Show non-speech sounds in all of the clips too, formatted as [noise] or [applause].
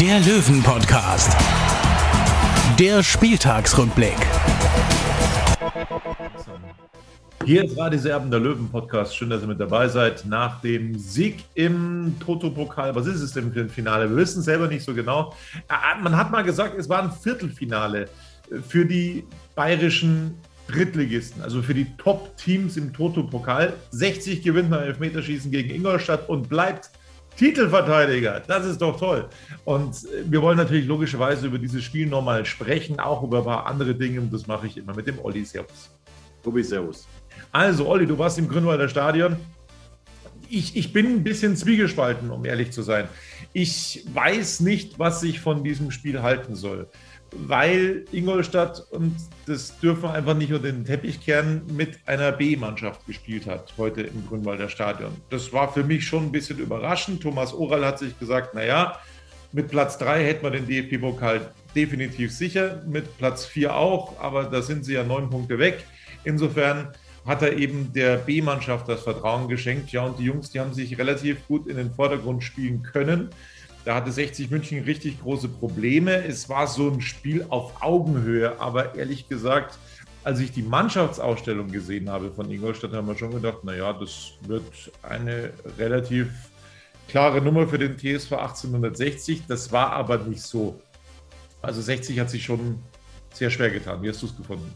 der Löwen-Podcast. Der Spieltagsrückblick. Hier ist Radis Erben, der Löwen-Podcast. Schön, dass ihr mit dabei seid. Nach dem Sieg im Toto-Pokal, was ist es denn für ein Finale? Wir wissen es selber nicht so genau. Äh, Man hat mal gesagt, es war ein Viertelfinale für die bayerischen Drittligisten, also für die Top-Teams im Toto-Pokal. 60 gewinnt man Elfmeterschießen gegen Ingolstadt und bleibt Titelverteidiger. Das ist doch toll. Und wir wollen natürlich logischerweise über dieses Spiel nochmal sprechen, auch über ein paar andere Dinge. Und das mache ich immer mit dem Olli. Servus. Tobi, servus. Also, Olli, du warst im Grünwalder Stadion. Ich, ich bin ein bisschen zwiegespalten, um ehrlich zu sein. Ich weiß nicht, was ich von diesem Spiel halten soll, weil Ingolstadt, und das dürfen wir einfach nicht unter den Teppich kehren, mit einer B-Mannschaft gespielt hat heute im Grünwalder Stadion. Das war für mich schon ein bisschen überraschend. Thomas Oral hat sich gesagt, naja, mit Platz 3 hätten wir den DFB-Pokal definitiv sicher, mit Platz 4 auch, aber da sind sie ja neun Punkte weg. Insofern hat er eben der B-Mannschaft das Vertrauen geschenkt. Ja, und die Jungs, die haben sich relativ gut in den Vordergrund spielen können. Da hatte 60 München richtig große Probleme. Es war so ein Spiel auf Augenhöhe, aber ehrlich gesagt, als ich die Mannschaftsausstellung gesehen habe von Ingolstadt, haben wir schon gedacht, naja, das wird eine relativ klare Nummer für den TSV 1860. Das war aber nicht so. Also 60 hat sich schon sehr schwer getan. Wie hast du es gefunden?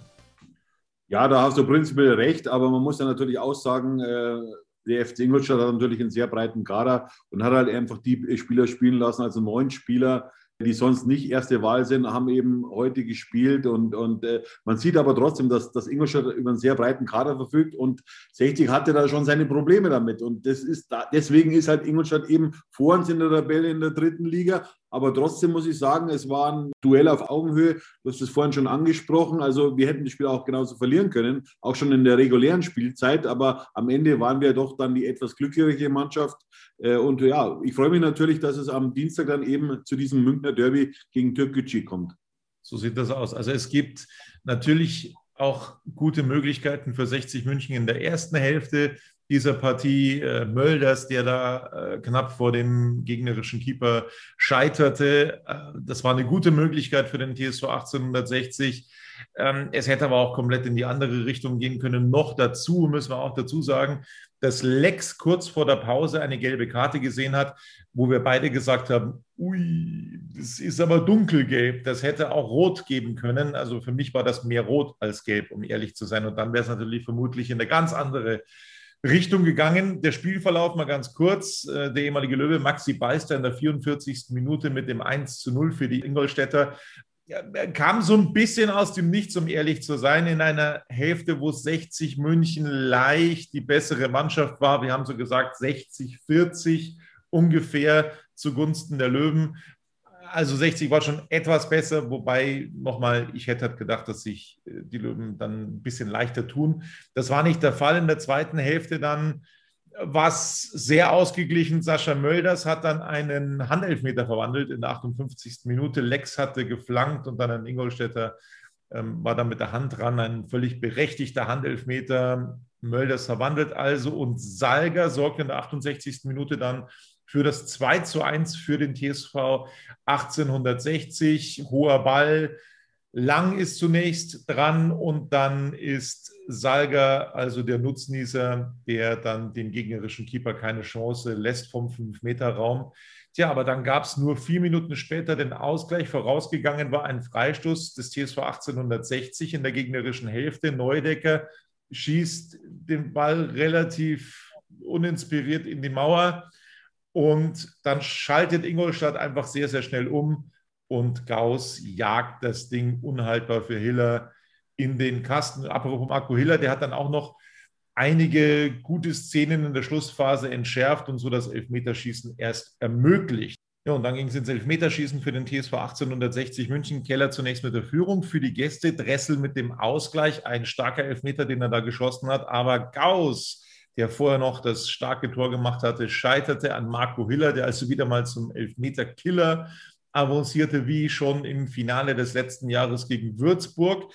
Ja, da hast du prinzipiell recht, aber man muss ja natürlich auch sagen, äh, der FC Ingolstadt hat natürlich einen sehr breiten Kader und hat halt einfach die Spieler spielen lassen, also neun Spieler, die sonst nicht erste Wahl sind, haben eben heute gespielt und, und äh, man sieht aber trotzdem, dass, dass Ingolstadt über einen sehr breiten Kader verfügt und 60 hatte da schon seine Probleme damit und das ist da, deswegen ist halt Ingolstadt eben vor uns in der Tabelle in der dritten Liga, aber trotzdem muss ich sagen, es war ein Duell auf Augenhöhe. Du hast es vorhin schon angesprochen. Also wir hätten das Spiel auch genauso verlieren können, auch schon in der regulären Spielzeit. Aber am Ende waren wir doch dann die etwas glücklichere Mannschaft. Äh, und ja, ich freue mich natürlich, dass es am Dienstag dann eben zu diesem Münchner Derby gegen Türkgücü kommt. So sieht das aus. Also es gibt natürlich auch gute Möglichkeiten für 60 München in der ersten Hälfte dieser Partie. Äh, Mölders, der da äh, knapp vor dem gegnerischen Keeper scheiterte. Äh, das war eine gute Möglichkeit für den TSV 1860. Ähm, es hätte aber auch komplett in die andere Richtung gehen können. Noch dazu müssen wir auch dazu sagen, dass Lex kurz vor der Pause eine gelbe Karte gesehen hat, wo wir beide gesagt haben, ui, das ist aber dunkelgelb, das hätte auch rot geben können. Also für mich war das mehr rot als gelb, um ehrlich zu sein. Und dann wäre es natürlich vermutlich in eine ganz andere Richtung gegangen. Der Spielverlauf mal ganz kurz. Äh, der ehemalige Löwe Maxi Beister in der 44. Minute mit dem 1 zu 0 für die Ingolstädter kam so ein bisschen aus dem Nichts, um ehrlich zu sein, in einer Hälfte, wo 60 München leicht die bessere Mannschaft war. Wir haben so gesagt 60, 40 ungefähr zugunsten der Löwen. Also 60 war schon etwas besser, wobei nochmal, ich hätte halt gedacht, dass sich äh, die Löwen dann ein bisschen leichter tun. Das war nicht der Fall in der zweiten Hälfte dann was sehr ausgeglichen. Sascha Mölders hat dann einen Handelfmeter verwandelt in der 58. Minute. Lex hatte geflankt und dann ein Ingolstädter ähm, war dann mit der Hand dran. Ein völlig berechtigter Handelfmeter. Mölders verwandelt also und Salger sorgt in der 68. Minute dann für das 2 zu 1 für den TSV 1860. Hoher Ball. Lang ist zunächst dran und dann ist Salga, also der Nutznießer, der dann dem gegnerischen Keeper keine Chance lässt vom 5-Meter-Raum. Tja, aber dann gab es nur vier Minuten später den Ausgleich. Vorausgegangen war ein Freistoß des TSV 1860 in der gegnerischen Hälfte. Neudecker schießt den Ball relativ uninspiriert in die Mauer und dann schaltet Ingolstadt einfach sehr, sehr schnell um und Gauss jagt das Ding unhaltbar für Hiller in den Kasten. Apropos Marco Hiller, der hat dann auch noch einige gute Szenen in der Schlussphase entschärft und so das Elfmeterschießen erst ermöglicht. Ja, und dann ging es ins Elfmeterschießen für den TSV 1860 München. Keller zunächst mit der Führung für die Gäste, Dressel mit dem Ausgleich. Ein starker Elfmeter, den er da geschossen hat. Aber Gauss, der vorher noch das starke Tor gemacht hatte, scheiterte an Marco Hiller, der also wieder mal zum Elfmeter-Killer avancierte, wie schon im Finale des letzten Jahres gegen Würzburg.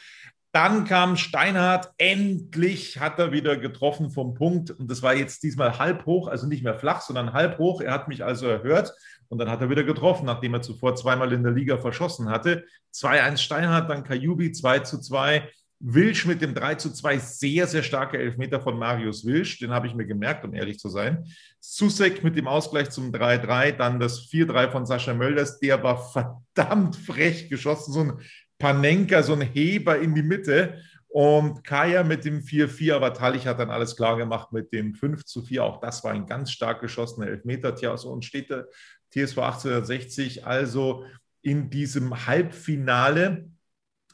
Dann kam Steinhardt, endlich hat er wieder getroffen vom Punkt. Und das war jetzt diesmal halb hoch, also nicht mehr flach, sondern halb hoch. Er hat mich also erhört und dann hat er wieder getroffen, nachdem er zuvor zweimal in der Liga verschossen hatte. 2-1 Steinhardt, dann Kajubi 2-2. Wilsch mit dem 3 2, sehr, sehr starker Elfmeter von Marius Wilsch, den habe ich mir gemerkt, um ehrlich zu sein. Susek mit dem Ausgleich zum 3-3, dann das 4-3 von Sascha Mölders, der war verdammt frech geschossen, so ein Panenka, so ein Heber in die Mitte. Und Kaya mit dem 4-4, aber Talich hat dann alles klar gemacht mit dem 5 4. Auch das war ein ganz stark geschossener Elfmeter. Tja, so und steht der TSV 1860 also in diesem Halbfinale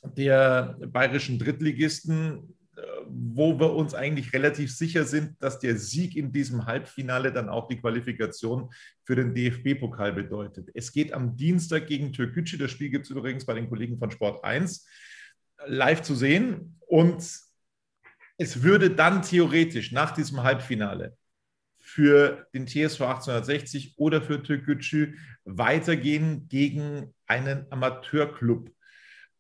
der bayerischen Drittligisten, äh, wo wir uns eigentlich relativ sicher sind, dass der Sieg in diesem Halbfinale dann auch die Qualifikation für den DFB-Pokal bedeutet. Es geht am Dienstag gegen Türkgücü. Das Spiel gibt es übrigens bei den Kollegen von Sport 1 live zu sehen. Und es würde dann theoretisch nach diesem Halbfinale für den TSV 1860 oder für Türkgücü weitergehen gegen einen Amateurclub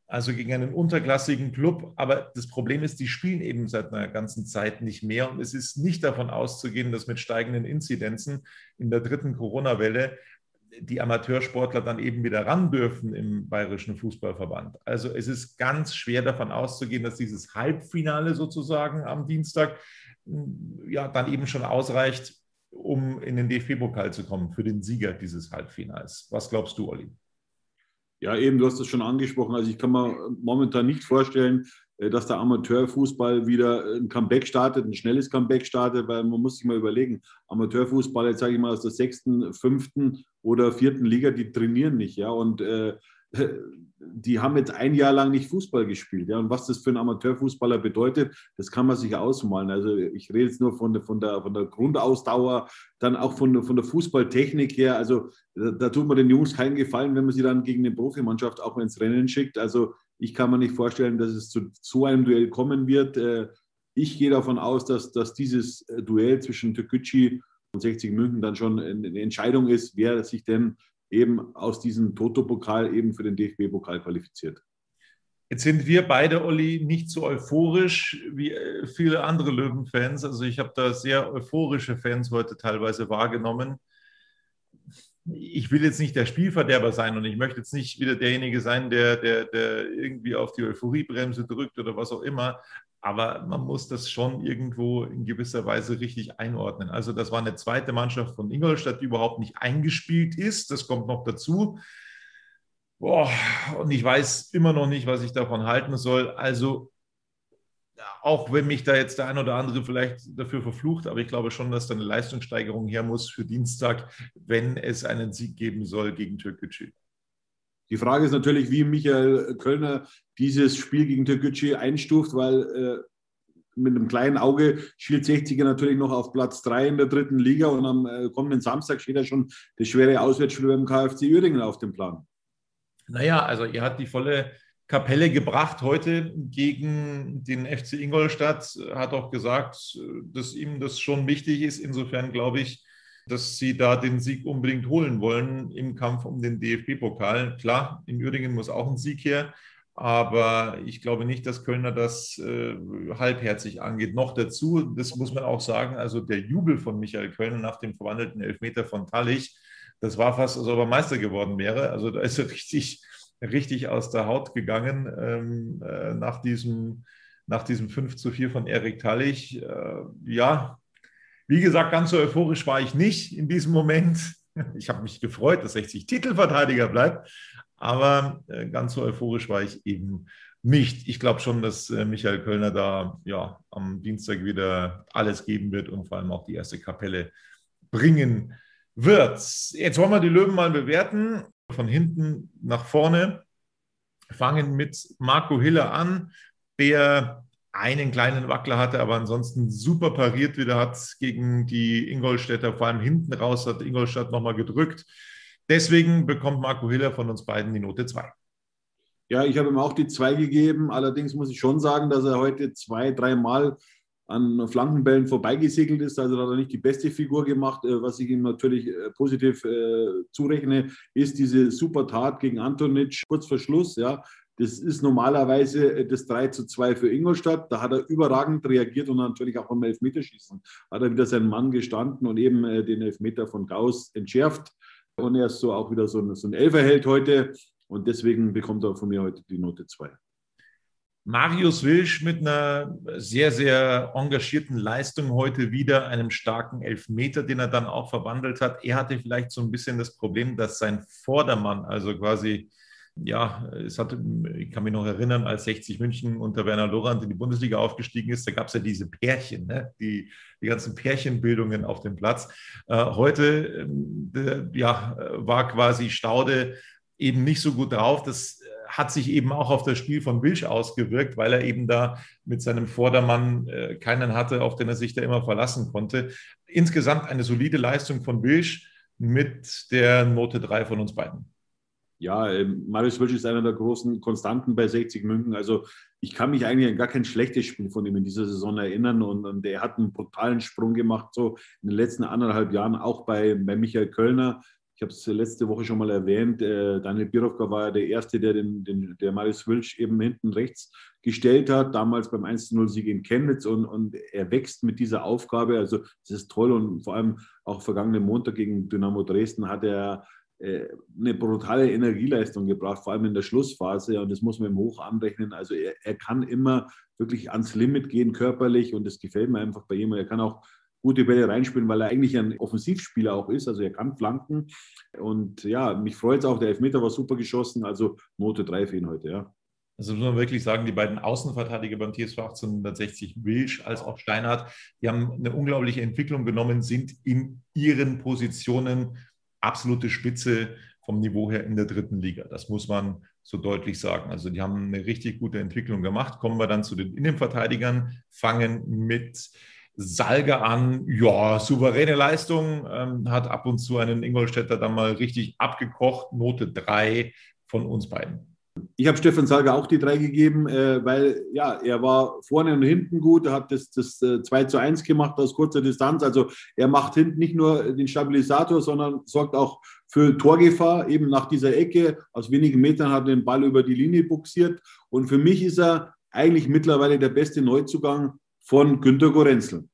also gegen einen unterklassigen Club. Aber das Problem ist, die spielen eben seit einer ganzen Zeit nicht mehr. Und es ist nicht davon auszugehen, dass mit steigenden Inzidenzen in der dritten Corona-Welle die Amateursportler dann eben wieder ran dürfen im Bayerischen Fußballverband. Also es ist ganz schwer davon auszugehen, dass dieses Halbfinale sozusagen am Dienstag ja dann eben schon ausreicht, um in den DFB-Pokal zu kommen für den Sieger dieses Halbfinals. Was glaubst du, Olli? Ja, eben, du hast es schon angesprochen. Also ich kann mir momentan nicht vorstellen, äh, dass der Amateurfußball wieder ein Comeback startet, ein schnelles Comeback startet, weil man muss sich mal überlegen, Amateurfußball, jetzt sage ich mal aus der sechsten, fünften oder vierten Liga, die trainieren nicht, ja, und äh, die haben jetzt ein Jahr lang nicht Fußball gespielt. Ja, und was das für einen Amateurfußballer bedeutet, das kann man sich ausmalen. Also ich rede jetzt nur von der, von der, von der Grundausdauer, dann auch von der, von der Fußballtechnik her. Also da, da tut man den Jungs keinen Gefallen, wenn man sie dann gegen eine Profimannschaft auch ins Rennen schickt. Also ich kann mir nicht vorstellen, dass es zu so einem Duell kommen wird. Äh, ich gehe davon aus, dass, dass dieses äh, Duell zwischen Türkgücü und 60 München dann schon eine Entscheidung ist, wer sich denn eben aus diesem Toto-Pokal eben für den DFB-Pokal qualifiziert. Jetzt sind wir beide, Olli, nicht so euphorisch wie äh, viele andere Löwen-Fans. Also ich habe da sehr euphorische Fans heute teilweise wahrgenommen. Ich will jetzt nicht der Spielverderber sein und ich möchte jetzt nicht wieder derjenige sein, der, der, der irgendwie auf die Euphoriebremse drückt oder was auch immer aber man muss das schon irgendwo in gewisser Weise richtig einordnen. Also das war eine zweite Mannschaft von Ingolstadt, die überhaupt nicht eingespielt ist. Das kommt noch dazu. Boah, und ich weiß immer noch nicht, was ich davon halten soll. Also auch wenn mich da jetzt der ein oder andere vielleicht dafür verflucht, aber ich glaube schon, dass da eine Leistungssteigerung her muss für Dienstag, wenn es einen Sieg geben soll gegen Türkgücü. Die Frage ist natürlich, wie Michael Kölner dieses Spiel gegen Türkgücü einstuft, weil äh, mit einem kleinen Auge schielt 60er natürlich noch auf Platz 3 in der dritten Liga und am äh, kommenden Samstag steht ja schon das schwere Auswärtsspiel beim KfC Uerdingen auf dem Plan. Naja, also er hat die volle Kapelle gebracht heute gegen den FC Ingolstadt, hat auch gesagt, dass ihm das schon wichtig ist. Insofern glaube ich, dass sie da den Sieg unbedingt holen wollen im Kampf um den DFB-Pokal. Klar, in Uerdingen muss auch ein Sieg her, aber ich glaube nicht, dass Kölner das äh, halbherzig angeht. Noch dazu, das muss man auch sagen, also der Jubel von Michael Kölner nach dem verwandelten Elfmeter von Tallich, das war fast, als ob er Meister geworden wäre. Also da ist er [laughs] richtig, richtig aus der Haut gegangen ähm, äh, nach diesem nach diesem 5 zu 4 von Erik Tallich. Äh, ja, wie gesagt, ganz so euphorisch war ich nicht in diesem Moment. Ich habe mich gefreut, dass 60 Titelverteidiger bleibt, aber äh, ganz so euphorisch war ich eben nicht. Ich glaube schon, dass äh, Michael Kölner da ja am Dienstag wieder alles geben wird und vor allem auch die erste Kapelle bringen wird. Jetzt wollen wir die Löwen mal bewerten. Von hinten nach vorne. Fangen mit Marco Hiller an, der einen kleinen Wackler hatte, aber ansonsten super pariert wieder hat gegen die Ingolstädter, vor allem hinten raus hat Ingolstadt nochmal gedrückt. Deswegen bekommt Marco Hiller von uns beiden die Note 2. Ja, ich habe ihm auch die 2 gegeben. Allerdings muss ich schon sagen, dass er heute zwei, dreimal an Flankenbällen vorbeigesegelt ist. Also hat er nicht die beste Figur gemacht. Äh, was ich ihm natürlich äh, positiv äh, zurechne, ist diese super Tat gegen Antonic kurz vor Schluss. Ja. Das ist normalerweise das 3 zu 2 für Ingolstadt. Da hat er überragend reagiert und natürlich auch beim Elfmeterschießen hat er wieder seinen Mann gestanden und eben den Elfmeter von Gauss entschärft. Und er ist so auch wieder so ein, so ein Elferheld heute. Und deswegen bekommt er von mir heute die Note 2. Marius Wilsch mit einer sehr, sehr engagierten Leistung heute wieder, einem starken Elfmeter, den er dann auch verwandelt hat. Er hatte vielleicht so ein bisschen das Problem, dass sein Vordermann, also quasi, ja, es hatte, ich kann mich noch erinnern, als 60 München unter Werner Lorand in die Bundesliga aufgestiegen ist, da gab es ja diese Pärchen, ne? die, die ganzen Pärchenbildungen auf dem Platz. Äh, heute, äh, ja, war quasi Staude eben nicht so gut drauf. Das hat sich eben auch auf das Spiel von Wilsch ausgewirkt, weil er eben da mit seinem Vordermann äh, keinen hatte, auf den er sich da immer verlassen konnte. Insgesamt eine solide Leistung von Wilsch mit der Note 3 von uns beiden. Ja, äh, Marius Wilsch ist einer der großen Konstanten bei 60 München. Also ich kann mich eigentlich an gar kein schlechtes Spiel von ihm in dieser Saison erinnern und, und er hat einen brutalen Sprung gemacht, so in den letzten anderthalb Jahren, auch bei, bei Michael Kölner ich habe es letzte Woche schon mal erwähnt, äh, Daniel Birovka war ja der Erste, der, den, den, der Marius Wilsch eben hinten rechts gestellt hat, damals beim 1-0-Sieg in Chemnitz und, und er wächst mit dieser Aufgabe. Also das ist toll und vor allem auch vergangenen Montag gegen Dynamo Dresden hat er eine brutale Energieleistung gebracht, vor allem in der Schlussphase und das muss man ihm hoch anrechnen. Also er, er kann immer wirklich ans Limit gehen körperlich und das gefällt mir einfach bei ihm. Er kann auch gute Bälle reinspielen, weil er eigentlich ein Offensivspieler auch ist. Also er kann flanken. Und ja, mich freut es auch, der Elfmeter war super geschossen. Also Note 3 für ihn heute, ja. Also muss man wirklich sagen, die beiden Außenverteidiger beim TSV 1860, Wilsch als auch Steinhardt, die haben eine unglaubliche Entwicklung genommen, sind in ihren Positionen absolute Spitze vom Niveau her in der dritten Liga. Das muss man so deutlich sagen. Also die haben eine richtig gute Entwicklung gemacht. Kommen wir dann zu den Innenverteidigern, fangen mit Salge an, ja, souveräne Leistung, ähm, hat ab und zu einen Ingolstädter dann mal richtig abgekocht, Note 3 von uns beiden. Ich habe Stefan Salger auch die drei gegeben, äh, weil ja, er war vorne und hinten gut, er hat das, das äh, 2 zu 1 gemacht aus kurzer Distanz. Also er macht hinten nicht nur den Stabilisator, sondern sorgt auch für Torgefahr, eben nach dieser Ecke. Aus wenigen Metern hat er den Ball über die Linie buxiert. Und für mich ist er eigentlich mittlerweile der beste Neuzugang von Günter Gorenzel.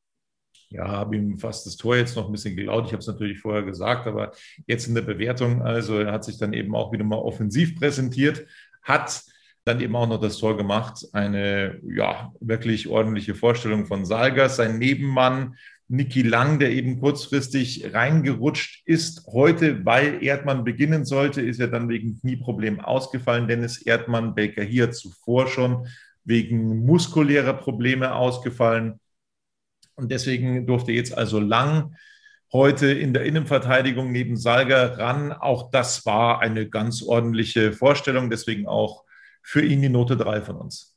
Ja, habe ihm fast das Tor jetzt noch ein bisschen gelaut. Ich habe es natürlich vorher gesagt, aber jetzt in der Bewertung, also er hat sich dann eben auch wieder mal offensiv präsentiert, hat dann eben auch noch das Tor gemacht. Eine ja wirklich ordentliche Vorstellung von Salgas. Sein Nebenmann Niki Lang, der eben kurzfristig reingerutscht ist. Heute, weil Erdmann beginnen sollte, ist er dann wegen Knieproblemen ausgefallen. Dennis Erdmann, Baker hier zuvor schon wegen muskulärer Probleme ausgefallen. Und deswegen durfte jetzt also Lang heute in der Innenverteidigung neben Salger ran. Auch das war eine ganz ordentliche Vorstellung. Deswegen auch für ihn die Note 3 von uns.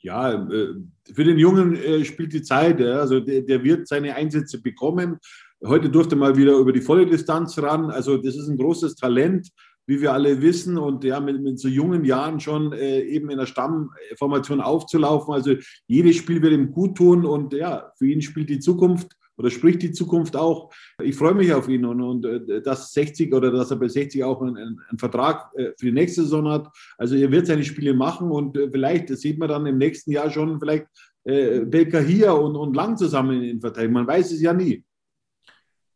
Ja, äh, für den Jungen äh, spielt die Zeit. Also der wird seine Einsätze bekommen. Heute durfte mal wieder über die volle Distanz ran. Also das ist ein großes Talent wie wir alle wissen, und ja, mit, mit so jungen Jahren schon äh, eben in der Stammformation aufzulaufen. Also jedes Spiel wird ihm gut tun und ja, für ihn spielt die Zukunft oder spricht die Zukunft auch. Ich freue mich auf ihn und, und äh, dass 60 oder dass er bei 60 auch einen, einen Vertrag äh, für die nächste Saison hat. Also er wird seine Spiele machen und äh, vielleicht, das sieht man dann im nächsten Jahr schon, vielleicht äh, Belka hier und, und Lang zusammen in Verteidigung. Man weiß es ja nie.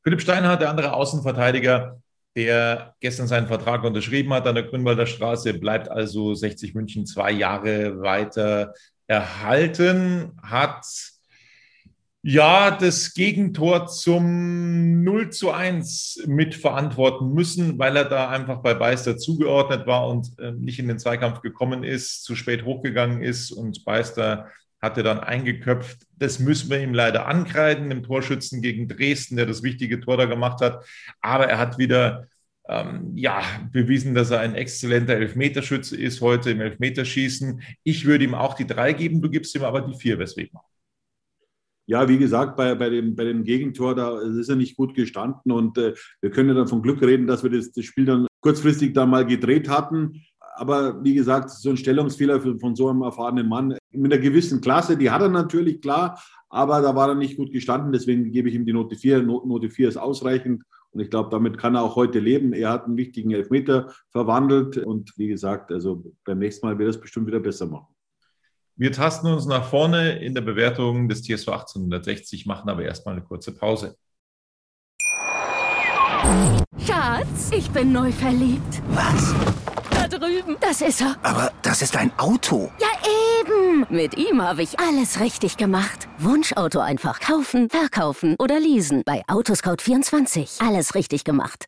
Philipp Steinhardt, der andere Außenverteidiger, der gestern seinen Vertrag unterschrieben hat an der Grünwalder Straße, bleibt also 60 München zwei Jahre weiter erhalten, hat ja das Gegentor zum 0 zu 1 mitverantworten müssen, weil er da einfach bei Beister zugeordnet war und äh, nicht in den Zweikampf gekommen ist, zu spät hochgegangen ist und Beister hatte dann eingeköpft. Das müssen wir ihm leider ankreiden, dem Torschützen gegen Dresden, der das wichtige Tor da gemacht hat. Aber er hat wieder ähm, ja, bewiesen, dass er ein exzellenter Elfmeterschütze ist heute im Elfmeterschießen. Ich würde ihm auch die drei geben, du gibst ihm aber die vier. Weswegen? Ja, wie gesagt, bei, bei, dem, bei dem Gegentor, da ist er nicht gut gestanden und äh, wir können ja dann von Glück reden, dass wir das, das Spiel dann kurzfristig dann mal gedreht hatten. Aber wie gesagt, so ein Stellungsfehler von so einem erfahrenen Mann mit einer gewissen Klasse, die hat er natürlich, klar, aber da war er nicht gut gestanden. Deswegen gebe ich ihm die Note 4. Note 4 ist ausreichend und ich glaube, damit kann er auch heute leben. Er hat einen wichtigen Elfmeter verwandelt und wie gesagt, also beim nächsten Mal wird er es bestimmt wieder besser machen. Wir tasten uns nach vorne in der Bewertung des TSV 1860, machen aber erstmal eine kurze Pause. Schatz, ich bin neu verliebt. Was? Da drüben. Das ist er. Aber das ist ein Auto. Ja, eben. Mit ihm habe ich alles richtig gemacht. Wunschauto einfach kaufen, verkaufen oder leasen. Bei Autoscout24. Alles richtig gemacht.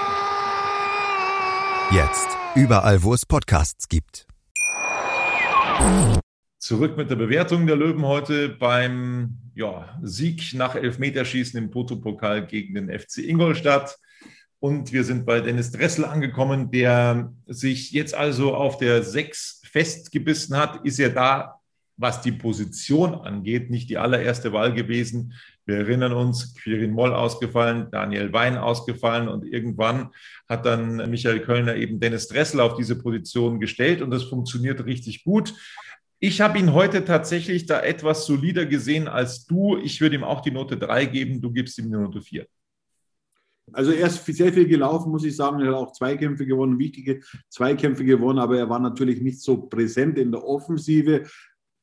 Jetzt. Überall, wo es Podcasts gibt. Zurück mit der Bewertung der Löwen heute beim ja, Sieg nach Elfmeterschießen im Potopokal gegen den FC Ingolstadt. Und wir sind bei Dennis Dressel angekommen, der sich jetzt also auf der 6 festgebissen hat. Ist er da, was die Position angeht, nicht die allererste Wahl gewesen. Wir erinnern uns, Quirin Moll ausgefallen, Daniel Wein ausgefallen und irgendwann hat dann Michael Kölner eben Dennis Dressel auf diese Position gestellt und das funktioniert richtig gut. Ich habe ihn heute tatsächlich da etwas solider gesehen als du. Ich würde ihm auch die Note 3 geben, du gibst ihm die Note 4. Also er ist sehr viel gelaufen, muss ich sagen. Er hat auch Zweikämpfe gewonnen, wichtige Zweikämpfe gewonnen, aber er war natürlich nicht so präsent in der Offensive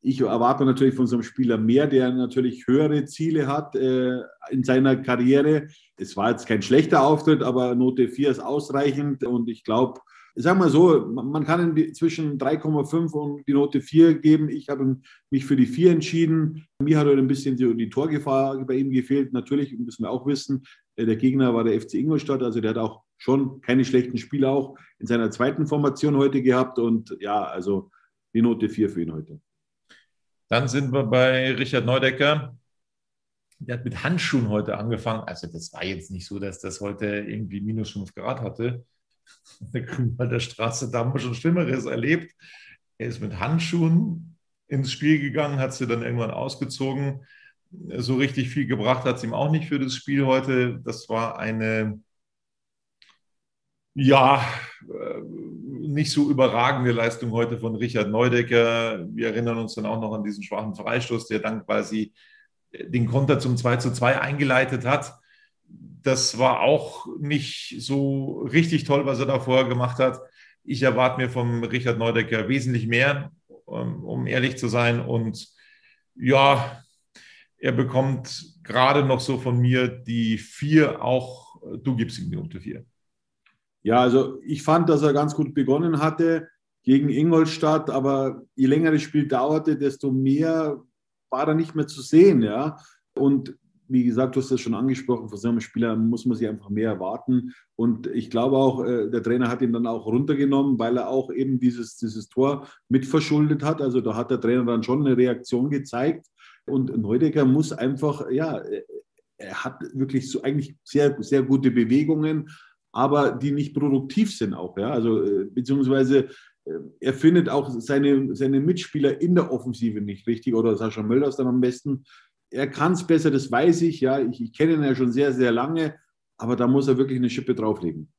ich erwarte natürlich von so einem Spieler mehr, der natürlich höhere Ziele hat äh, in seiner Karriere. Es war jetzt kein schlechter Auftritt, aber Note 4 ist ausreichend und ich glaube, sagen wir so, man kann zwischen 3,5 und die Note 4 geben. Ich habe mich für die 4 entschieden. Mir hat heute ein bisschen die Torgefahr bei ihm gefehlt. Natürlich müssen wir auch wissen, äh, der Gegner war der FC Ingolstadt, also der hat auch schon keine schlechten Spiele auch in seiner zweiten Formation heute gehabt und ja, also die Note 4 für ihn heute. Dann sind wir bei Richard Neudecker. Der hat mit Handschuhen heute angefangen. Also das war jetzt nicht so, dass das heute irgendwie minus 5 Grad hatte. [laughs] Der Grünwalder Straße, da haben wir schon Schlimmeres erlebt. Er ist mit Handschuhen ins Spiel gegangen, hat sie dann irgendwann ausgezogen. So richtig viel gebracht hat es ihm auch nicht für das Spiel heute. Das war eine, ja, äh, nicht so überragende Leistung heute von Richard Neudecker. Wir erinnern uns dann auch noch an diesen schwachen Freistoß, der dann quasi den Konter zum 2 zu 2 eingeleitet hat. Das war auch nicht so richtig toll, was er da vorher gemacht hat. Ich erwarte mir vom Richard Neudecker wesentlich mehr, ähm, um ehrlich zu sein. Und ja, er bekommt gerade noch so von mir die vier, auch du gibst ihm die Note vier. Ja, also ich fand, dass er ganz gut begonnen hatte gegen Ingolstadt, aber je länger das Spiel dauerte, desto mehr war er nicht mehr zu sehen. Ja? Und wie gesagt, du hast das schon angesprochen, von so einem Spieler muss man sich einfach mehr erwarten. Und ich glaube auch, äh, der Trainer hat ihn dann auch runtergenommen, weil er auch eben dieses, dieses Tor mitverschuldet hat. Also da hat der Trainer dann schon eine Reaktion gezeigt. Und Neudecker muss einfach, ja, er hat wirklich so eigentlich sehr, sehr gute Bewegungen, aber die nicht produktiv sind auch. Ja? Also, äh, beziehungsweise äh, er findet auch seine, seine Mitspieler in der Offensive nicht richtig oder Sascha Mölders dann am besten. Er kann es besser, das weiß ich. Ja, ich, ich kenne ihn ja schon sehr, sehr lange, aber da muss er wirklich eine Schippe drauflegen.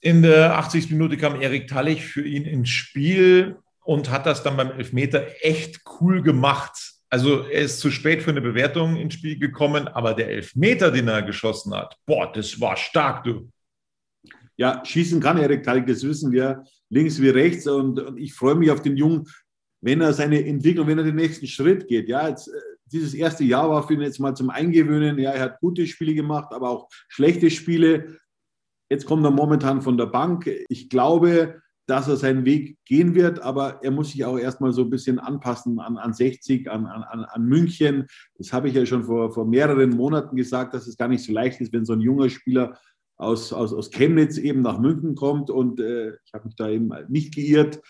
In der 80. Minute kam Erik Tallich für ihn ins Spiel und hat das dann beim Elfmeter echt cool gemacht. Also er ist zu spät für eine Bewertung ins Spiel gekommen, aber der Elfmeter, den er geschossen hat, boah, das war stark, du. Ja, schießen kann Erik Talg, das wissen wir, links wie rechts. Und, und, ich freue mich auf den Jungen, wenn er seine Entwicklung, wenn er den nächsten Schritt geht. Ja, jetzt, äh, dieses erste Jahr war für ihn jetzt mal zum Eingewöhnen. Ja, er hat gute Spiele gemacht, aber auch schlechte Spiele. Jetzt kommt er momentan von der Bank. Ich glaube, dass er seinen Weg gehen wird, aber er muss sich auch erstmal so ein bisschen anpassen an, an 60, an, an, an München. Das habe ich ja schon vor, vor mehreren Monaten gesagt, dass es gar nicht so leicht ist, wenn so ein junger Spieler aus, aus, aus Chemnitz eben nach München kommt und äh, ich habe mich da eben nicht geirrt.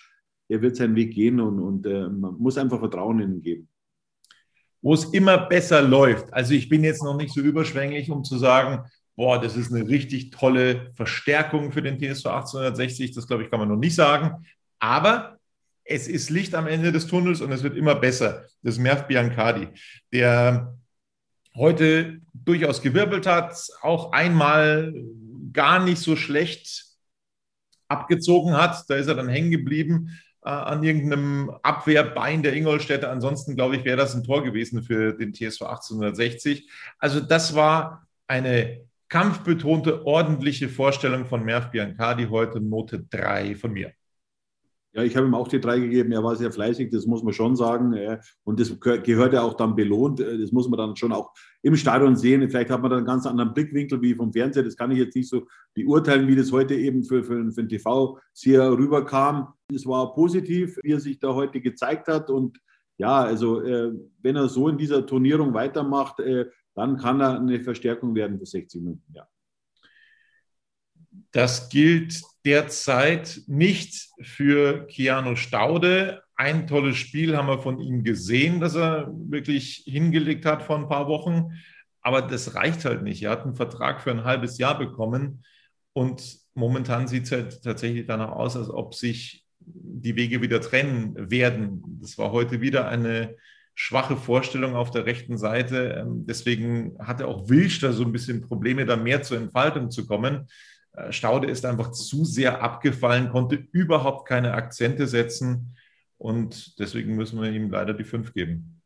Er wird seinen Weg gehen und, und äh, man muss einfach Vertrauen in ihn geben. Wo es immer besser läuft. Also ich bin jetzt noch nicht so überschwänglich, um zu sagen, boah, das ist eine richtig tolle Verstärkung für den TSV 1860. Das, glaube ich, kann man noch nicht sagen. Aber es ist Licht am Ende des Tunnels und es wird immer besser. Das Merv Biancardi, der heute durchaus gewirbelt hat, auch einmal gar nicht so schlecht abgezogen hat. Da ist er dann hängen geblieben äh, an irgendeinem Abwehrbein der Ingolstädter. Ansonsten, glaube ich, wäre das ein Tor gewesen für den TSV 1860. Also das war eine kampfbetonte, ordentliche Vorstellung von Merv Biancardi heute, Note 3 von mir. Ja, ich habe ihm auch die drei gegeben. Er war sehr fleißig, das muss man schon sagen. Und das gehört ja auch dann belohnt. Das muss man dann schon auch im Stadion sehen. Vielleicht hat man dann einen ganz anderen Blickwinkel wie vom Fernseher. Das kann ich jetzt nicht so beurteilen, wie das heute eben für, für, für den TV-Seher rüberkam. Es war positiv, wie er sich da heute gezeigt hat. Und ja, also äh, wenn er so in dieser Turnierung weitermacht, äh, dann kann er eine Verstärkung werden für 60 Minuten. Ja. Das gilt derzeit nicht für Keanu Staude. Ein tolles Spiel haben wir von ihm gesehen, das er wirklich hingelegt hat vor ein paar Wochen. Aber das reicht halt nicht. Er hat einen Vertrag für ein halbes Jahr bekommen und momentan sieht es halt tatsächlich danach aus, als ob sich die Wege wieder trennen werden. Das war heute wieder eine schwache Vorstellung auf der rechten Seite. Ähm, deswegen hatte auch Wilsch da so ein bisschen Probleme, da mehr zur Entfaltung zu kommen. Äh, Staude ist einfach zu sehr abgefallen, konnte überhaupt keine Akzente setzen und deswegen müssen wir ihm leider die fünf geben.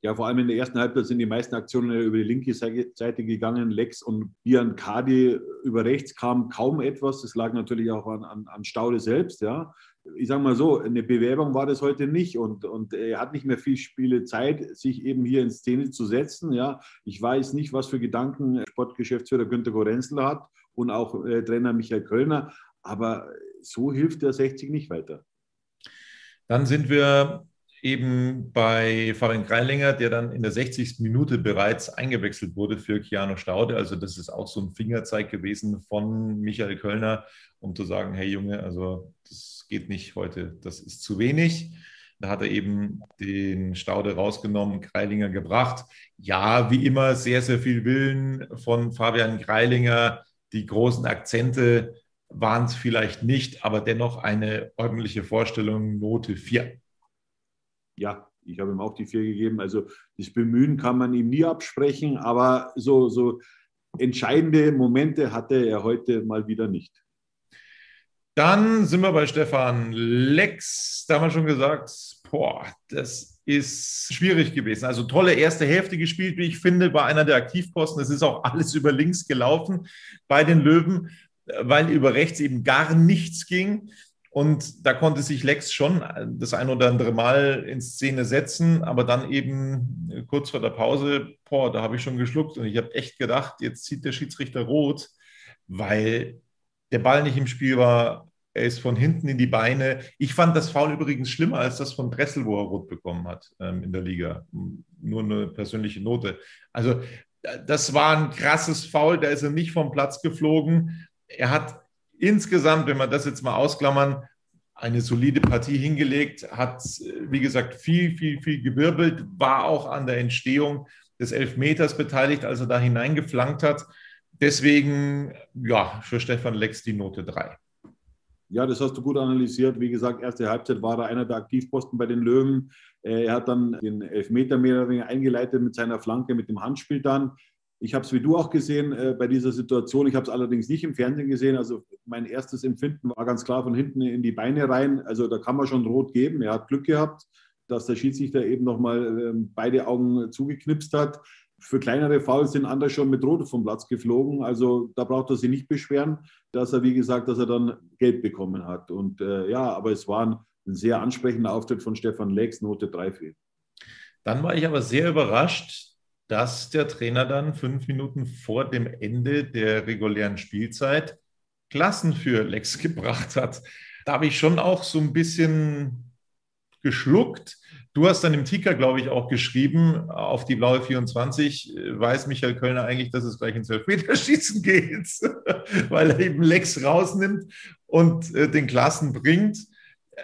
Ja, vor allem in der ersten Halbzeit sind die meisten Aktionen über die linke Seite gegangen. Lex und Bian Kadi über rechts kam kaum etwas. Das lag natürlich auch an, an, an Staude selbst. Ja. Ich sage mal so, eine Bewerbung war das heute nicht und, und er hat nicht mehr viel Spiele Zeit, sich eben hier in Szene zu setzen. Ja. Ich weiß nicht, was für Gedanken Sportgeschäftsführer Günter Gorenzel hat und auch äh, Trainer Michael Kölner. Aber so hilft der 60 nicht weiter. Dann sind wir eben bei Fabian Greilinger, der dann in der 60. Minute bereits eingewechselt wurde für Keanu Staude. Also das ist auch so ein Fingerzeig gewesen von Michael Kölner, um zu sagen, hey Junge, also das geht nicht heute, das ist zu wenig. Da hat er eben den Staude rausgenommen, Greilinger gebracht. Ja, wie immer, sehr, sehr viel Willen von Fabian Greilinger. Die großen Akzente waren es vielleicht nicht, aber dennoch eine ordentliche Vorstellung, Note 4. Ja, ich habe ihm auch die 4 gegeben. Also das Bemühen kann man ihm nie absprechen, aber so, so entscheidende Momente hatte er heute mal wieder nicht. Dann sind wir bei Stefan Lex. Da haben wir schon gesagt, boah, das ist schwierig gewesen. Also tolle erste Hälfte gespielt, wie ich finde, bei einer der Aktivposten. Es ist auch alles über links gelaufen bei den Löwen, weil über rechts eben gar nichts ging. Und da konnte sich Lex schon das ein oder andere Mal in Szene setzen, aber dann eben kurz vor der Pause, boah, da habe ich schon geschluckt und ich habe echt gedacht, jetzt zieht der Schiedsrichter rot, weil der Ball nicht im Spiel war. Er ist von hinten in die Beine. Ich fand das Foul übrigens schlimmer als das von Dressel, wo er rot bekommen hat ähm, in der Liga. Nur eine persönliche Note. Also, das war ein krasses Foul. Da ist er nicht vom Platz geflogen. Er hat insgesamt, wenn wir das jetzt mal ausklammern, eine solide Partie hingelegt, hat, wie gesagt, viel, viel, viel gewirbelt, war auch an der Entstehung des Elfmeters beteiligt, als er da hineingeflankt hat. Deswegen, ja, für Stefan Lex die Note 3. Ja, das hast du gut analysiert. Wie gesagt, erste Halbzeit war er einer der Aktivposten bei den Löwen. Äh, er hat dann den Elfmeter mehr oder weniger eingeleitet mit seiner Flanke, mit dem Handspiel dann. Ich habe es wie du auch gesehen äh, bei dieser Situation. Ich habe es allerdings nicht im Fernsehen gesehen. Also mein erstes Empfinden war ganz klar von hinten in die Beine rein. Also da kann man schon rot geben. Er hat Glück gehabt, dass der Schiedsrichter eben nochmal äh, beide Augen zugeknipst hat. Für kleinere Fouls sind andere schon mit Rot vom Platz geflogen. Also da braucht er sich nicht beschweren, dass er, wie gesagt, dass er dann Geld bekommen hat. Und äh, ja, aber es war ein, sehr ansprechender Auftritt von Stefan Lex, Note 3 für. Dann war ich aber sehr überrascht, dass der Trainer dann fünf Minuten vor dem Ende der regulären Spielzeit Klassen für Lex gebracht hat. da habe ich schon auch so ein bisschen geschluckt. Du hast dann im Ticker, glaube ich, auch geschrieben, auf die blaue 24, weiß Michael Kölner eigentlich, dass es gleich ins Elfmeterschießen [laughs] geht, weil er eben Lex rausnimmt und äh, den Klassen bringt.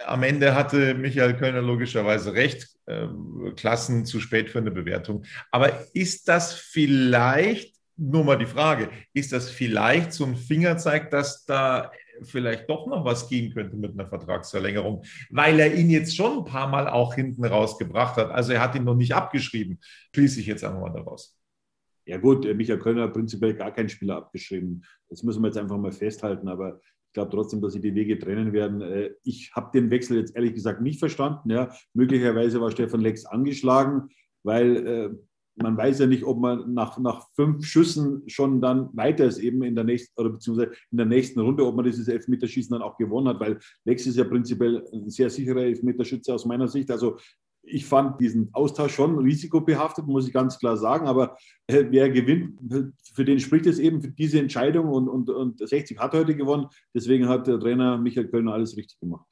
Am Ende hatte Michael Kölner logischerweise recht. Äh, Klassen zu spät für eine Bewertung. Aber ist das vielleicht, nur mal die Frage, ist das vielleicht so ein Fingerzeig, dass da vielleicht doch noch was gehen könnte mit einer Vertragsverlängerung, weil er ihn jetzt schon ein paar Mal auch hinten rausgebracht hat. Also er hat ihn noch nicht abgeschrieben, schließe ich jetzt einfach mal daraus. Ja gut, Michael Kölner hat prinzipiell gar keinen Spieler abgeschrieben. Das müssen wir jetzt einfach mal festhalten. Aber ich glaube trotzdem, dass sich die Wege trennen werden. Äh, ich habe den Wechsel jetzt ehrlich gesagt nicht verstanden. Ja. Möglicherweise war Stefan Lex angeschlagen, weil äh, man weiß ja nicht, ob man nach, nach fünf Schüssen schon dann weiter ist, eben in der nächsten oder beziehungsweise in der nächsten Runde, ob man dieses Elfmeterschießen dann auch gewonnen hat, weil Lex ist ja prinzipiell ein sehr sicherer Elfmeterschütze aus meiner Sicht. Also ich fand diesen Austausch schon risikobehaftet, muss ich ganz klar sagen. Aber äh, wer gewinnt, für den spricht es eben für diese Entscheidung und, und, und 60 hat heute gewonnen. Deswegen hat der Trainer Michael Kölner alles richtig gemacht.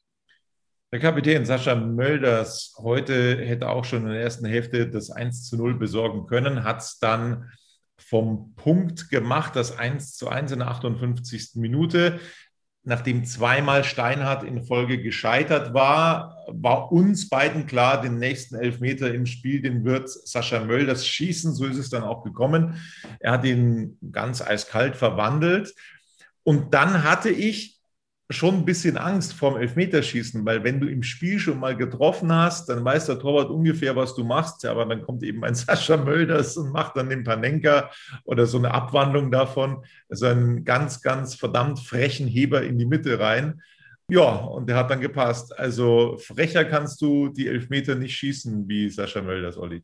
Der Kapitän Sascha Mölders heute hätte auch schon in der ersten Hälfte das 1 zu 0 besorgen können, hat es dann vom Punkt gemacht, das 1 zu 1 in der 58. Minute. Nachdem zweimal Steinhardt in Folge gescheitert war, war uns beiden klar, den nächsten Elfmeter im Spiel, den wird Sascha Mölders schießen. So ist es dann auch gekommen. Er hat ihn ganz eiskalt verwandelt. Und dann hatte ich schon ein bisschen Angst vorm Elfmeterschießen, weil wenn du im Spiel schon mal getroffen hast, dann weiß der Torwart ungefähr, was du machst. Aber dann kommt eben ein [laughs] Sascha Mölders und macht dann den Panenka oder so eine Abwandlung davon, also einen ganz, ganz verdammt frechen Heber in die Mitte rein. Ja, und der hat dann gepasst. Also frecher kannst du die Elfmeter nicht schießen wie Sascha Mölders, Olli.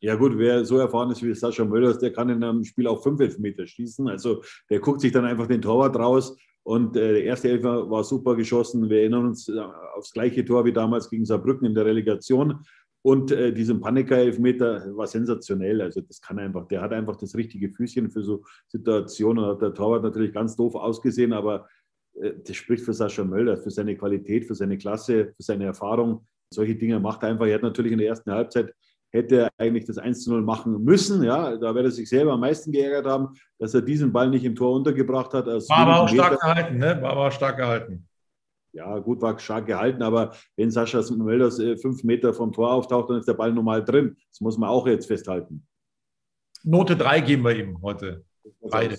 Ja gut, wer so erfahren ist wie Sascha Mölders, der kann in einem Spiel auch fünf Elfmeter schießen. Also der guckt sich dann einfach den Torwart raus und äh, der erste Elfer war super geschossen. Wir erinnern uns äh, aufs gleiche Tor wie damals gegen Saarbrücken in der Relegation. Und äh, diesen Paniker-Elfmeter war sensationell. Also das kann einfach, der hat einfach das richtige Füßchen für so Situationen. Hat der Torwart natürlich ganz doof ausgesehen, aber äh, das spricht für Sascha Mölder, für seine Qualität, für seine Klasse, für seine Erfahrung. Solche Dinge macht er einfach. Er hat natürlich in der ersten Halbzeit hätte er eigentlich das 1 zu 0 machen müssen. Ja, da wird er sich selber am meisten geärgert haben, dass er diesen Ball nicht im Tor untergebracht hat. War aber auch stark gehalten, ne? War aber stark gehalten. Ja, gut, war stark gehalten, aber wenn Sascha Mölders äh, fünf Meter vom Tor auftaucht, dann ist der Ball normal drin. Das muss man auch jetzt festhalten. Note 3 geben wir ihm heute. Beide.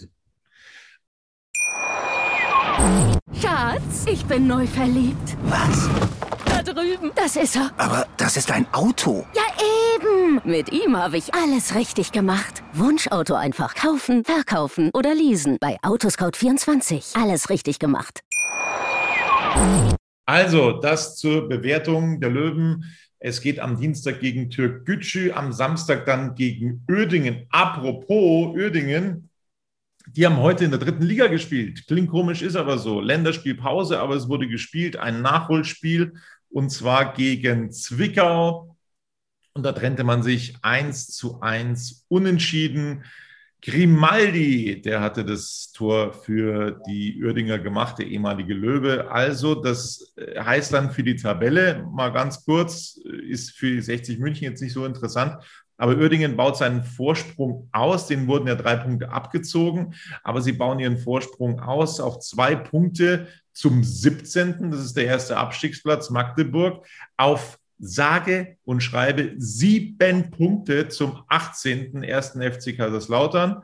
Schatz, ich bin neu verliebt. Was? Da drüben. Das ist er. Aber das ist ein Auto. Ja, eben. Mit ihm habe ich alles richtig gemacht. Wunschauto einfach kaufen, verkaufen oder leasen. Bei Autoscout24. Alles richtig gemacht. Also, das zur Bewertung der Löwen. Es geht am Dienstag gegen Türk Gücü, am Samstag dann gegen Ödingen. Apropos Ödingen, die haben heute in der dritten Liga gespielt. Klingt komisch, ist aber so. Länderspielpause, aber es wurde gespielt, ein Nachholspiel und zwar gegen Zwickau. Und da trennte man sich eins zu eins unentschieden. Grimaldi, der hatte das Tor für die Uerdinger gemacht, der ehemalige Löwe. Also, das äh, heißt dann für die Tabelle, mal ganz kurz, ist für die 60 München jetzt nicht so interessant. Aber Uerdingen baut seinen Vorsprung aus. Den wurden ja drei Punkte abgezogen. Aber sie bauen ihren Vorsprung aus auf zwei Punkte zum 17. Das ist der erste Abstiegsplatz Magdeburg. Auf sage und schreibe sieben Punkte zum 18. ersten FC Kaiserslautern.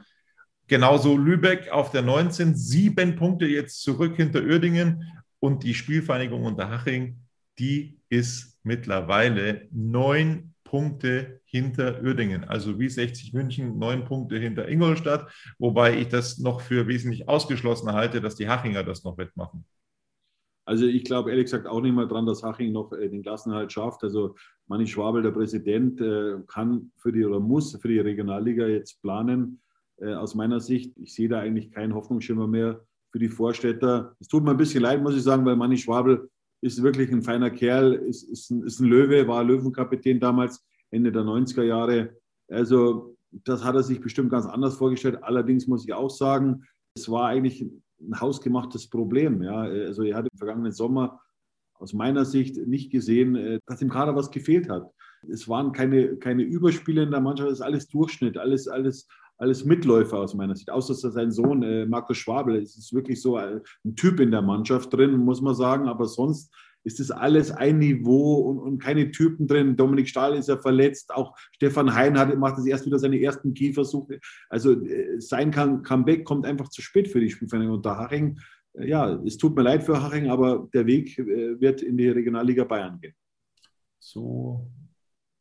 Genauso Lübeck auf der 19, sieben Punkte jetzt zurück hinter Uerdingen und die Spielvereinigung Unterhaching, die ist mittlerweile neun Punkte hinter Uerdingen. Also wie 60 München, neun Punkte hinter Ingolstadt, wobei ich das noch für wesentlich ausgeschlossen halte, dass die Hachinger das noch wettmachen. Also ich glaube ehrlich gesagt auch nicht mal dran, dass Haching noch äh, den Klassenhalt schafft. Also Manni Schwabel, der Präsident, äh, kann für die oder muss für die Regionalliga jetzt planen. Äh, aus meiner Sicht, ich sehe da eigentlich keinen Hoffnungsschimmer mehr für die Vorstädter. Es tut mir ein bisschen leid, muss ich sagen, weil Manni Schwabel ist wirklich ein feiner Kerl, ist, ist, ein, ist ein Löwe, war Löwenkapitän damals, Ende der 90er Jahre. Also das hat er sich bestimmt ganz anders vorgestellt. Allerdings muss ich auch sagen, es war eigentlich ein hausgemachtes Problem. Ja. Also er hat im vergangenen Sommer aus meiner Sicht nicht gesehen, äh, dass im Kader was gefehlt hat. Es waren keine, keine Überspiele in der Mannschaft, es ist alles Durchschnitt, alles, alles, alles Mitläufer aus meiner Sicht. Außer sein Sohn äh, Markus Schwabel, es ist wirklich so ein Typ in der Mannschaft drin, muss man sagen. Aber sonst ist das alles ein Niveau und, und keine Typen drin. Dominik Stahl ist ja verletzt, auch Stefan Hein hat, macht jetzt erst wieder seine ersten Keyversuche. Also äh, sein Comeback kommt einfach zu spät für die Spielvereinigung. Und der Haching, äh, ja, es tut mir leid für Haching, aber der Weg äh, wird in die Regionalliga Bayern gehen. So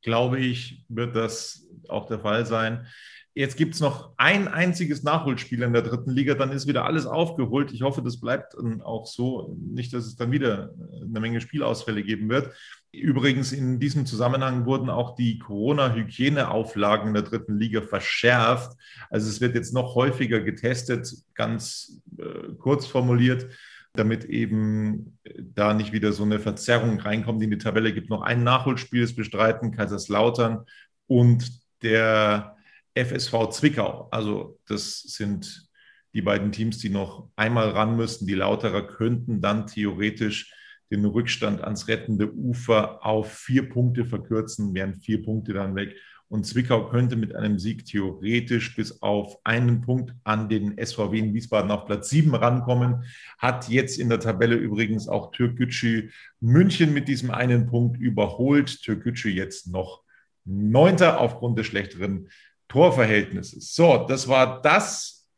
glaube ich, wird das auch der Fall sein. Jetzt gibt es noch ein einziges Nachholspiel in der dritten Liga, dann ist wieder alles aufgeholt. Ich hoffe, das bleibt auch so. Nicht, dass es dann wieder eine Menge Spielausfälle geben wird. Übrigens, in diesem Zusammenhang wurden auch die Corona-Hygieneauflagen in der dritten Liga verschärft. Also es wird jetzt noch häufiger getestet, ganz äh, kurz formuliert, damit eben da nicht wieder so eine Verzerrung reinkommt in die Tabelle. Gibt noch ein Nachholspiel, das bestreiten Kaiserslautern und der FSV Zwickau. Also das sind die beiden Teams, die noch einmal ran müssten. Die Lauterer könnten dann theoretisch den Rückstand ans rettende Ufer auf vier Punkte verkürzen, wären vier Punkte dann weg. Und Zwickau könnte mit einem Sieg theoretisch bis auf einen Punkt an den SVW in Wiesbaden auf Platz sieben rankommen. Hat jetzt in der Tabelle übrigens auch Türkgücü München mit diesem einen Punkt überholt. Türkgücü jetzt noch Neunter aufgrund des schlechteren Torverhältnisses. So, das war das.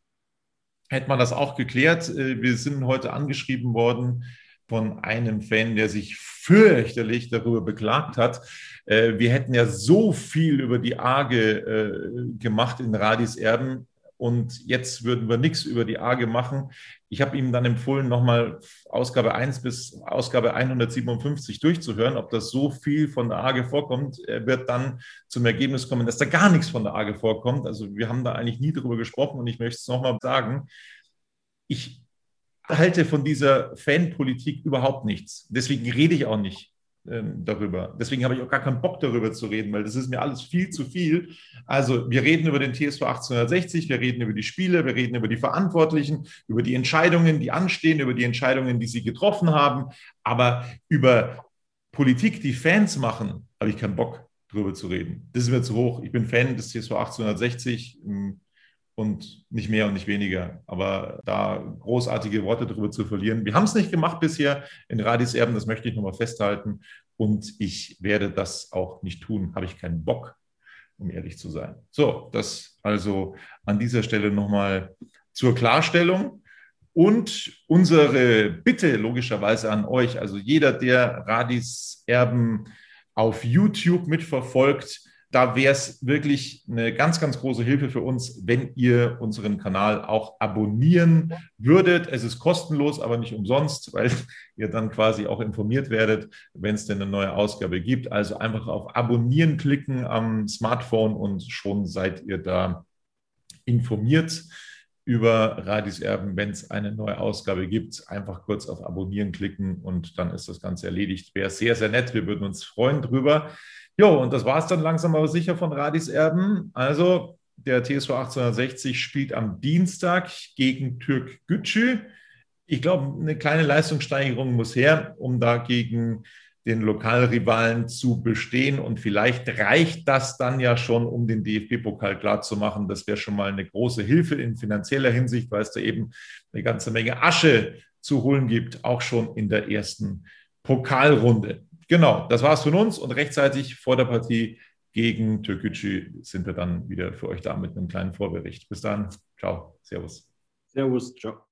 Hätte man das auch geklärt. Äh, wir sind heute angeschrieben worden von einem Fan, der sich fürchterlich darüber beklagt hat. Äh, wir hätten ja so viel über die Arge äh, gemacht in Radis Erben und jetzt würden wir nichts über die AGE machen. Ich habe ihm dann empfohlen, nochmal Ausgabe 1 bis Ausgabe 157 durchzuhören, ob das so viel von der AGE vorkommt. Er wird dann zum Ergebnis kommen, dass da gar nichts von der AGE vorkommt. Also wir haben da eigentlich nie drüber gesprochen und ich möchte es nochmal sagen. Ich halte von dieser Fanpolitik überhaupt nichts. Deswegen rede ich auch nicht ähm, darüber. Deswegen habe ich auch gar keinen Bock darüber zu reden, weil das ist mir alles viel zu viel. Also wir reden über den TSV 1860, wir reden über die Spiele, wir reden über die Verantwortlichen, über die Entscheidungen, die anstehen, über die Entscheidungen, die sie getroffen haben. Aber über Politik, die Fans machen, habe ich keinen Bock darüber zu reden. Das ist mir zu hoch. Ich bin Fan des TSV 1860 und nicht mehr und nicht weniger. Aber da großartige Worte darüber zu verlieren. Wir haben es nicht gemacht bisher in Radis Erben, das möchte ich nochmal festhalten. Und ich werde das auch nicht tun, habe ich keinen Bock, um ehrlich zu sein. So, das also an dieser Stelle nochmal zur Klarstellung. Und unsere Bitte logischerweise an euch, also jeder, der Radis Erben auf YouTube mitverfolgt, da wäre es wirklich eine ganz, ganz große Hilfe für uns, wenn ihr unseren Kanal auch abonnieren würdet. Es ist kostenlos, aber nicht umsonst, weil [laughs] ihr dann quasi auch informiert werdet, wenn es denn eine neue Ausgabe gibt. Also einfach auf Abonnieren klicken am Smartphone und schon seid ihr da informiert über Radis Erben, wenn es eine neue Ausgabe gibt. Einfach kurz auf Abonnieren klicken und dann ist das Ganze erledigt. Wäre sehr, sehr nett. Wir würden uns freuen drüber. Jo, und das war es dann langsam aber sicher von Radis Erben. Also der TSV 1860 spielt am Dienstag gegen Türk Gütschü. Ich glaube, eine kleine Leistungssteigerung muss her, um da gegen den Lokalrivalen zu bestehen. Und vielleicht reicht das dann ja schon, um den DFB-Pokal klarzumachen. Das wäre schon mal eine große Hilfe in finanzieller Hinsicht, weil es da eben eine ganze Menge Asche zu holen gibt, auch schon in der ersten Pokalrunde. Genau, das war's von uns und rechtzeitig vor der Partie gegen Türkgücü sind wir dann wieder für euch da mit einem kleinen Vorbericht. Bis dann, ciao, servus. Servus, ciao.